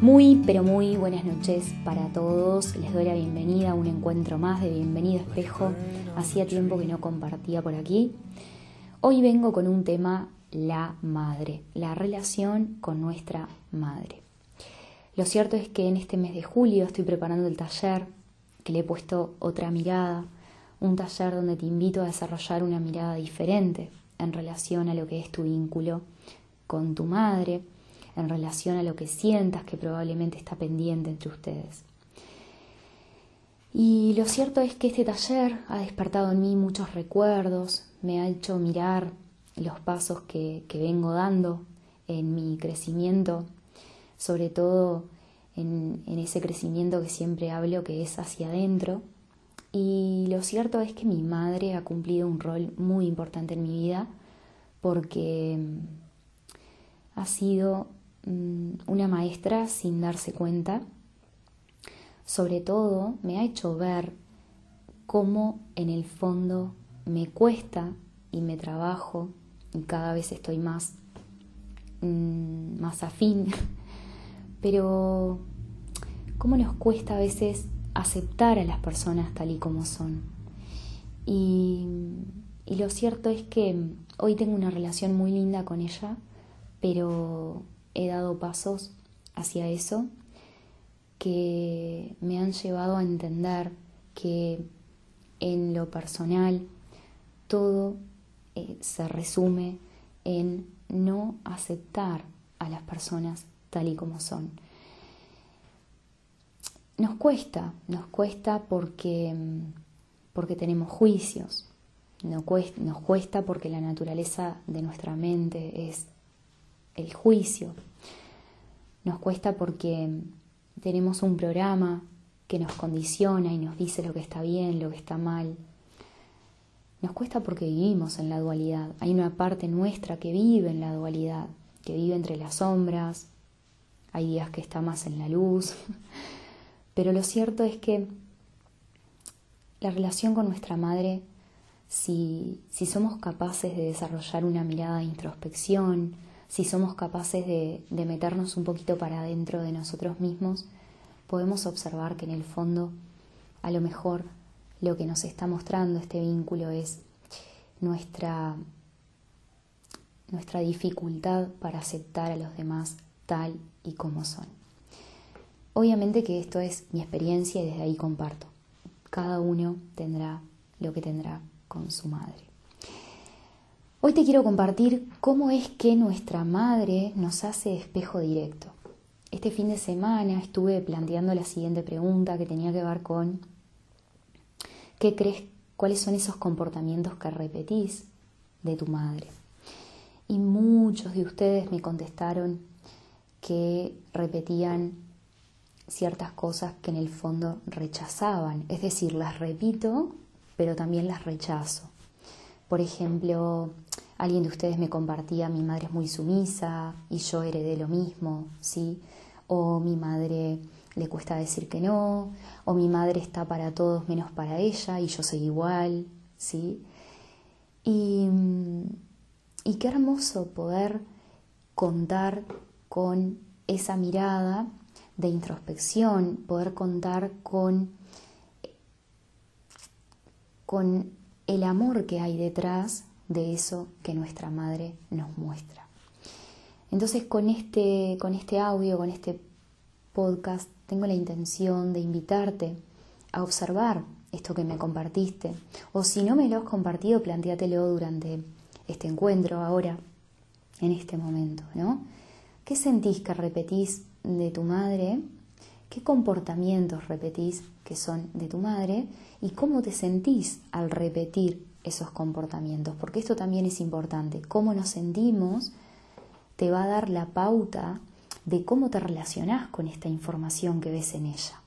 Muy, pero muy buenas noches para todos. Les doy la bienvenida a un encuentro más de Bienvenido Espejo. Hacía tiempo que no compartía por aquí. Hoy vengo con un tema, la madre, la relación con nuestra madre. Lo cierto es que en este mes de julio estoy preparando el taller, que le he puesto otra mirada, un taller donde te invito a desarrollar una mirada diferente en relación a lo que es tu vínculo con tu madre en relación a lo que sientas que probablemente está pendiente entre ustedes. Y lo cierto es que este taller ha despertado en mí muchos recuerdos, me ha hecho mirar los pasos que, vengo dando en mi crecimiento, sobre todo en, en ese crecimiento que siempre hablo que es hacia adentro. Y lo cierto es que mi madre ha cumplido un rol muy importante en mi vida porque ha sido una maestra sin darse cuenta. Sobre todo me ha hecho ver cómo en el fondo me cuesta y me trabajo y cada vez estoy más, mm, más afín, pero cómo nos cuesta a veces aceptar a las personas tal y como son. Y, y lo cierto es que hoy tengo una relación muy linda con ella, pero he dado pasos hacia eso que me han llevado a entender que en lo personal todo eh, se resume en no aceptar a las personas tal y como son. Nos cuesta, nos cuesta porque, porque tenemos juicios, nos cuesta porque la naturaleza de nuestra mente es el juicio. Nos cuesta porque tenemos un programa que nos condiciona y nos dice lo que está bien, lo que está mal. Nos cuesta porque vivimos en la dualidad. Hay una parte nuestra que vive en la dualidad, que vive entre las sombras. Hay días que está más en la luz. Pero lo cierto es que la relación con nuestra madre, si, si somos capaces de desarrollar una mirada de introspección, si somos capaces de, meternos un poquito para adentro de nosotros mismos, podemos observar que en el fondo a lo mejor lo que nos está mostrando este vínculo es nuestra, nuestra dificultad para aceptar a los demás tal y como son. Obviamente que esto es mi experiencia y desde ahí comparto. Cada uno tendrá lo que tendrá con su madre. Hoy te quiero compartir cómo es que nuestra madre nos hace espejo directo. Este fin de semana estuve planteando la siguiente pregunta que tenía que ver con ¿qué crees? ¿Cuáles son esos comportamientos que repetís de tu madre? Y muchos de ustedes me contestaron que repetían ciertas cosas que en el fondo rechazaban. Es decir, las repito, pero también las rechazo. Por ejemplo, alguien de ustedes me compartía, mi madre es muy sumisa y yo heredé lo mismo, ¿sí? O mi madre le cuesta decir que no, o mi madre está para todos menos para ella y yo soy igual, ¿sí? Y, y qué hermoso poder contar con esa mirada de introspección, poder contar con, con el amor que hay detrás de eso que nuestra madre nos muestra. Entonces con este, con este audio, con este podcast, tengo la intención de invitarte a observar esto que me compartiste. O si no me lo has compartido, planteatelo durante este encuentro, ahora, en este momento, ¿no? ¿Qué sentís que repetís de tu madre? ¿Qué comportamientos repetís que son de tu madre? ¿Y cómo te sentís al repetir esos comportamientos? Porque esto también es importante. Cómo nos sentimos te va a dar la pauta de cómo te relacionás con esta información que ves en ella.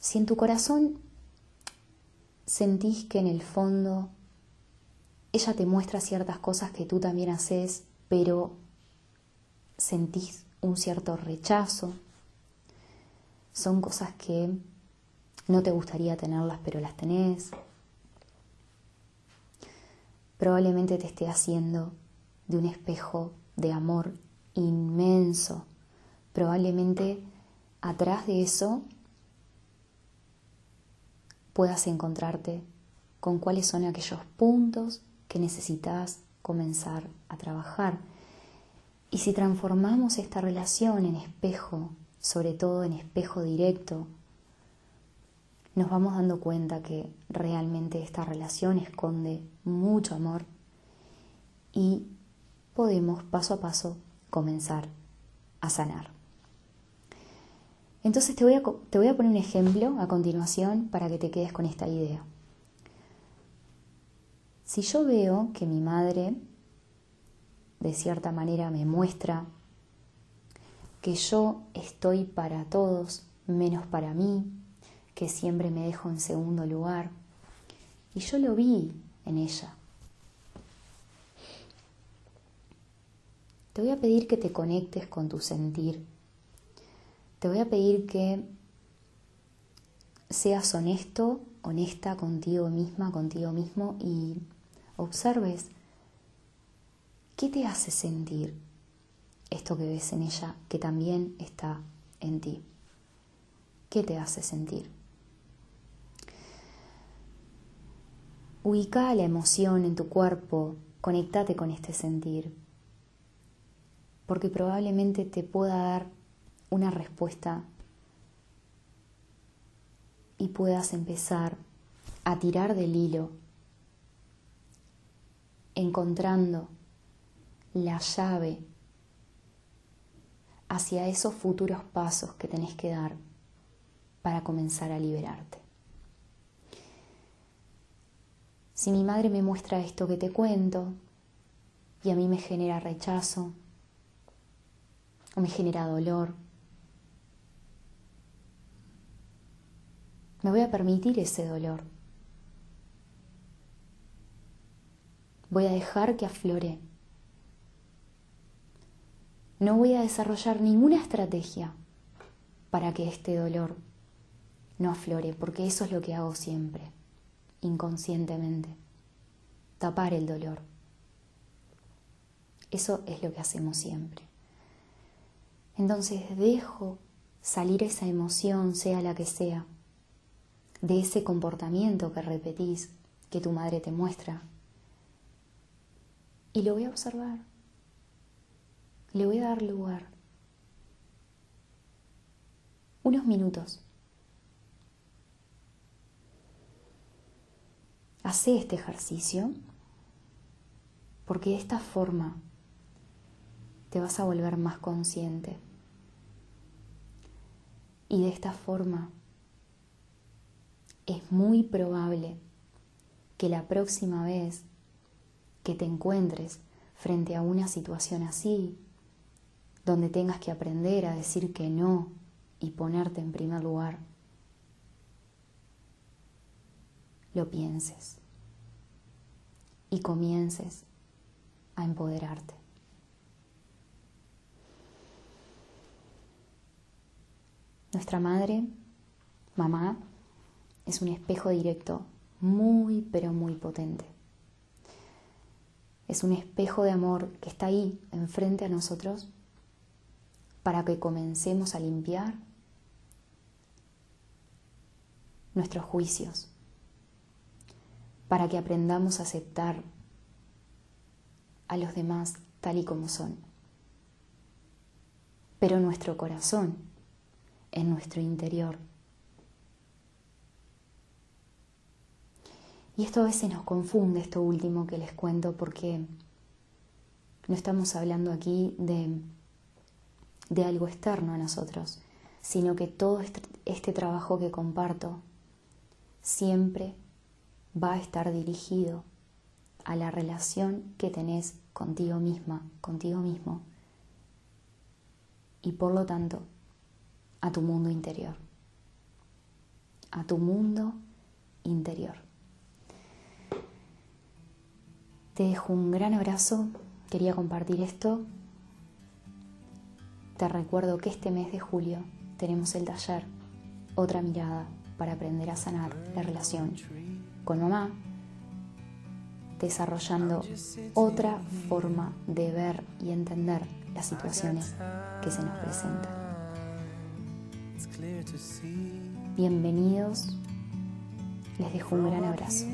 Si en tu corazón sentís que en el fondo ella te muestra ciertas cosas que tú también haces, pero sentís un cierto rechazo. Son cosas que no te gustaría tenerlas, pero las tenés. Probablemente te esté haciendo de un espejo de amor inmenso. Probablemente atrás de eso puedas encontrarte con cuáles son aquellos puntos que necesitas comenzar a trabajar. Y si transformamos esta relación en espejo, sobre todo en espejo directo, nos vamos dando cuenta que realmente esta relación esconde mucho amor y podemos paso a paso comenzar a sanar. Entonces te voy a, te voy a poner un ejemplo a continuación para que te quedes con esta idea. Si yo veo que mi madre de cierta manera me muestra que yo estoy para todos menos para mí, que siempre me dejo en segundo lugar. Y yo lo vi en ella. Te voy a pedir que te conectes con tu sentir. Te voy a pedir que seas honesto, honesta contigo misma, contigo mismo y observes qué te hace sentir esto que ves en ella que también está en ti. ¿Qué te hace sentir? Ubica la emoción en tu cuerpo, conectate con este sentir, porque probablemente te pueda dar una respuesta y puedas empezar a tirar del hilo, encontrando la llave hacia esos futuros pasos que tenés que dar para comenzar a liberarte. Si mi madre me muestra esto que te cuento y a mí me genera rechazo o me genera dolor, me voy a permitir ese dolor. Voy a dejar que aflore. No voy a desarrollar ninguna estrategia para que este dolor no aflore, porque eso es lo que hago siempre inconscientemente, tapar el dolor. Eso es lo que hacemos siempre. Entonces dejo salir esa emoción, sea la que sea, de ese comportamiento que repetís, que tu madre te muestra, y lo voy a observar. Le voy a dar lugar. Unos minutos. Hace este ejercicio porque de esta forma te vas a volver más consciente. Y de esta forma es muy probable que la próxima vez que te encuentres frente a una situación así, donde tengas que aprender a decir que no y ponerte en primer lugar, lo pienses y comiences a empoderarte. Nuestra madre, mamá, es un espejo directo muy, pero muy potente. Es un espejo de amor que está ahí, enfrente a nosotros, para que comencemos a limpiar nuestros juicios, para que aprendamos a aceptar a los demás tal y como son. Pero nuestro corazón, en nuestro interior. Y esto a veces nos confunde, esto último que les cuento, porque no estamos hablando aquí de, de algo externo a nosotros, sino que todo este, este trabajo que comparto siempre va a estar dirigido a la relación que tenés contigo misma, contigo mismo, y por lo tanto a tu mundo interior, a tu mundo interior. Te dejo un gran abrazo, quería compartir esto. Te recuerdo que este mes de julio tenemos el taller Otra mirada para aprender a sanar la relación con mamá, desarrollando otra forma de ver y entender las situaciones que se nos presentan. Bienvenidos, les dejo un gran abrazo.